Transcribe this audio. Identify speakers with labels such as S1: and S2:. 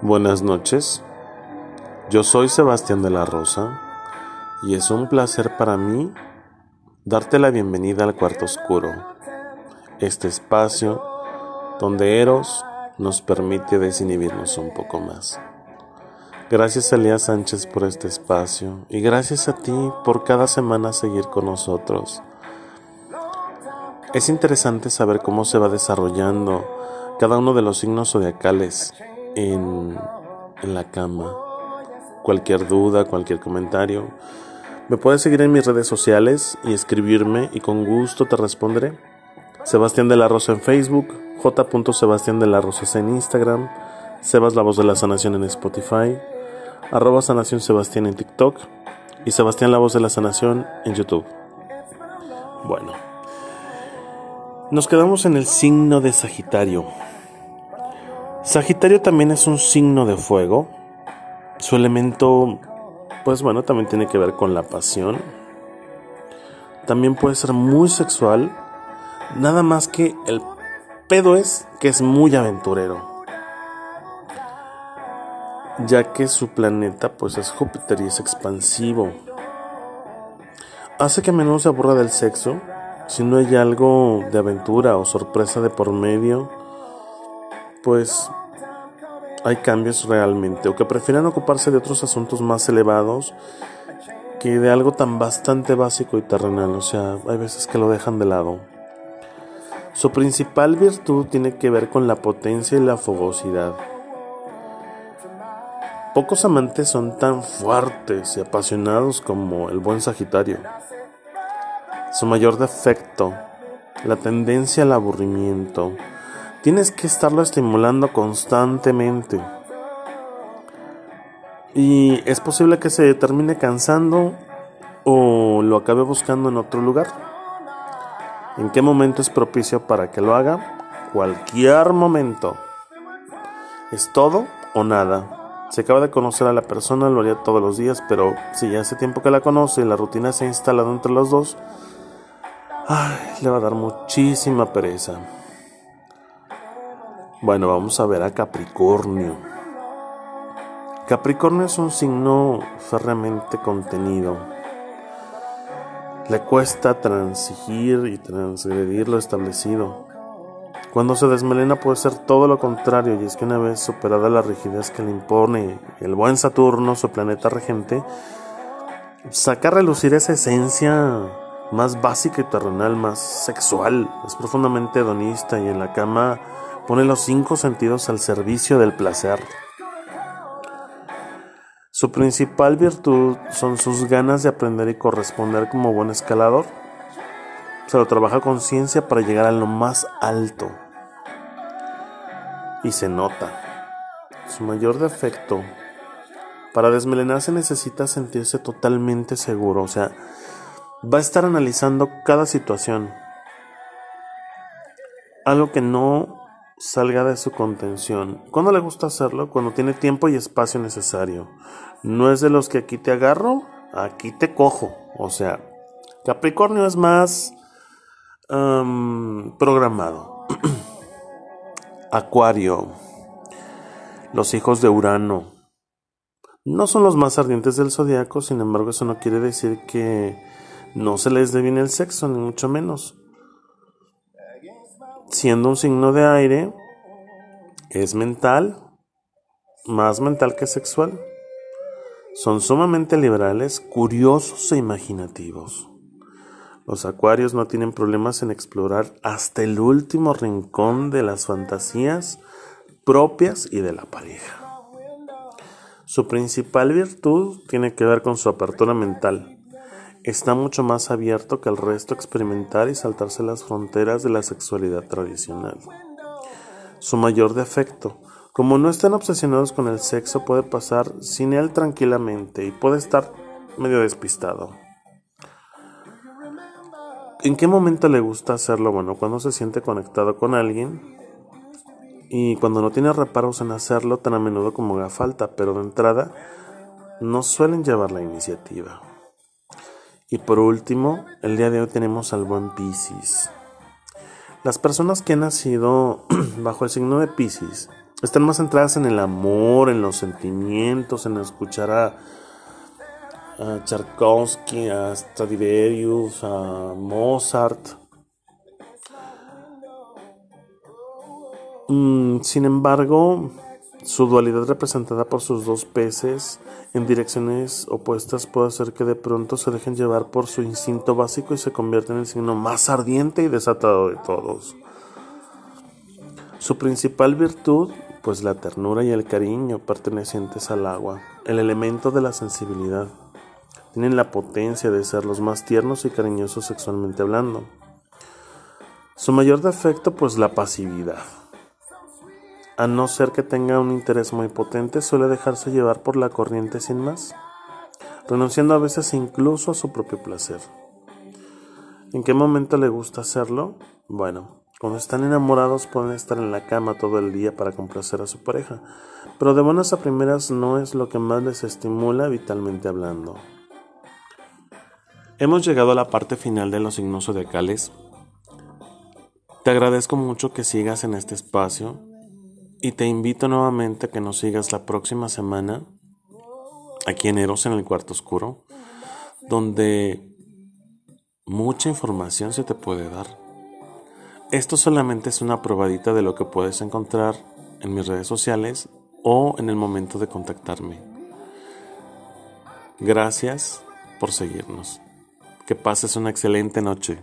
S1: Buenas noches, yo soy Sebastián de la Rosa y es un placer para mí darte la bienvenida al cuarto oscuro, este espacio donde Eros nos permite desinhibirnos un poco más. Gracias a Sánchez por este espacio y gracias a ti por cada semana seguir con nosotros. Es interesante saber cómo se va desarrollando cada uno de los signos zodiacales en, la cama. Cualquier duda, cualquier comentario, me puedes seguir en mis redes sociales y escribirme y con gusto te responderé. Sebastián de la Rosa en Facebook, J. Sebastián de la Rosa en Instagram, Sebas la voz de la sanación en Spotify, arroba sanación Sebastián en TikTok y Sebastián la voz de la sanación en YouTube. Bueno, nos quedamos en el signo de Sagitario. Sagitario también es un signo de fuego. Su elemento, pues bueno, también tiene que ver con la pasión. También puede ser muy sexual. Nada más que el pedo es que es muy aventurero. Ya que su planeta pues es Júpiter y es expansivo. Hace que a menudo se aburra del sexo si no hay algo de aventura o sorpresa de por medio pues hay cambios realmente o que prefieran ocuparse de otros asuntos más elevados que de algo tan bastante básico y terrenal, o sea, hay veces que lo dejan de lado. Su principal virtud tiene que ver con la potencia y la fogosidad. Pocos amantes son tan fuertes y apasionados como el buen Sagitario. Su mayor defecto, la tendencia al aburrimiento, Tienes que estarlo estimulando constantemente. Y es posible que se termine cansando o lo acabe buscando en otro lugar. ¿En qué momento es propicio para que lo haga? Cualquier momento. ¿Es todo o nada? Se acaba de conocer a la persona, lo haría todos los días, pero si ya hace tiempo que la conoce y la rutina se ha instalado entre los dos, le va a dar muchísima pereza. Bueno, vamos a ver a Capricornio. Capricornio es un signo férreamente contenido. Le cuesta transigir y transgredir lo establecido. Cuando se desmelena puede ser todo lo contrario, y es que una vez superada la rigidez que le impone el buen Saturno, su planeta regente, saca a relucir esa esencia más básica y terrenal, más sexual. Es profundamente hedonista y en la cama Pone los cinco sentidos al servicio del placer. Su principal virtud son sus ganas de aprender y corresponder como buen escalador. Se lo trabaja con ciencia para llegar a lo más alto. Y se nota. Su mayor defecto. Para desmelenarse necesita sentirse totalmente seguro. O sea, va a estar analizando cada situación. Algo que no salga de su contención. ¿Cuándo le gusta hacerlo? Cuando tiene tiempo y espacio necesario. No es de los que aquí te agarro, aquí te cojo. O sea, Capricornio es más programado. Acuario. Los hijos de Urano. No son los más ardientes del zodiaco, sin embargo, eso no quiere decir que no se les dé bien el sexo, ni mucho menos siendo un signo de aire, es mental, más mental que sexual. Son sumamente liberales, curiosos e imaginativos. Los acuarios no tienen problemas en explorar hasta el último rincón de las fantasías propias y de la pareja. Su principal virtud tiene que ver con su apertura mental está mucho más abierto que el resto a experimentar y saltarse las fronteras de la sexualidad tradicional. Su mayor defecto, como no están obsesionados con el sexo, puede pasar sin él tranquilamente y puede estar medio despistado. ¿En qué momento le gusta hacerlo? Bueno, cuando se siente conectado con alguien y cuando no tiene reparos en hacerlo tan a menudo como haga falta, pero de entrada no suelen llevar la iniciativa. Y por último, el día de hoy tenemos al buen Pisces. Las personas que han nacido bajo el signo de Pisces están más centradas en el amor, en los sentimientos, en escuchar a, a Tchaikovsky, a Stradivarius, a Mozart. Mm, sin embargo, su dualidad representada por sus dos peces en direcciones opuestas puede hacer que de pronto se dejen llevar por su instinto básico y se convierta en el signo más ardiente y desatado de todos. Su principal virtud, pues la ternura y el cariño pertenecientes al agua, el elemento de la sensibilidad. Tienen la potencia de ser los más tiernos y cariñosos sexualmente hablando. Su mayor defecto, pues la pasividad. A no ser que tenga un interés muy potente, suele dejarse llevar por la corriente sin más, renunciando a veces incluso a su propio placer. ¿En qué momento le gusta hacerlo? Bueno, cuando están enamorados pueden estar en la cama todo el día para complacer a su pareja, pero de buenas a primeras no es lo que más les estimula vitalmente hablando. Hemos llegado a la parte final de los signos zodiacales. Te agradezco mucho que sigas en este espacio y te invito nuevamente a que nos sigas la próxima semana aquí en Eros en el cuarto oscuro, donde mucha información se te puede dar. Esto solamente es una probadita de lo que puedes encontrar en mis redes sociales o en el momento de contactarme. Gracias por seguirnos. Que pases una excelente noche.